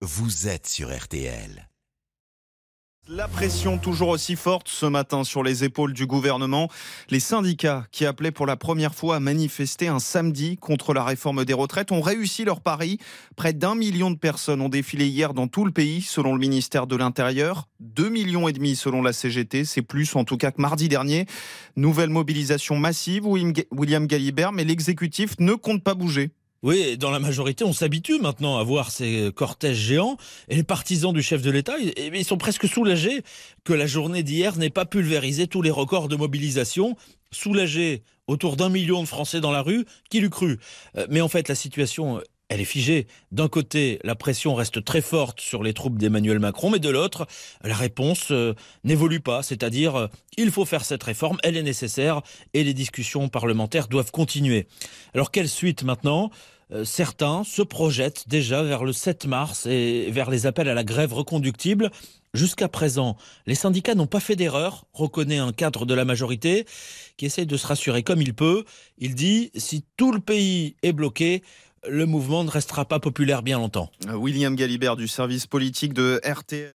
vous êtes sur RTL. La pression toujours aussi forte ce matin sur les épaules du gouvernement. Les syndicats qui appelaient pour la première fois à manifester un samedi contre la réforme des retraites ont réussi leur pari. Près d'un million de personnes ont défilé hier dans tout le pays selon le ministère de l'Intérieur. Deux millions et demi selon la CGT, c'est plus en tout cas que mardi dernier. Nouvelle mobilisation massive, William Galibert, mais l'exécutif ne compte pas bouger. Oui, dans la majorité, on s'habitue maintenant à voir ces cortèges géants. Et les partisans du chef de l'État, ils sont presque soulagés que la journée d'hier n'ait pas pulvérisé tous les records de mobilisation. Soulagés autour d'un million de Français dans la rue, qui l'eût cru euh, Mais en fait, la situation elle est figée. D'un côté, la pression reste très forte sur les troupes d'Emmanuel Macron, mais de l'autre, la réponse euh, n'évolue pas. C'est-à-dire, euh, il faut faire cette réforme, elle est nécessaire, et les discussions parlementaires doivent continuer. Alors, quelle suite maintenant? Euh, certains se projettent déjà vers le 7 mars et vers les appels à la grève reconductible. Jusqu'à présent, les syndicats n'ont pas fait d'erreur, reconnaît un cadre de la majorité qui essaye de se rassurer comme il peut. Il dit, si tout le pays est bloqué, le mouvement ne restera pas populaire bien longtemps. William Galibert du service politique de RTL.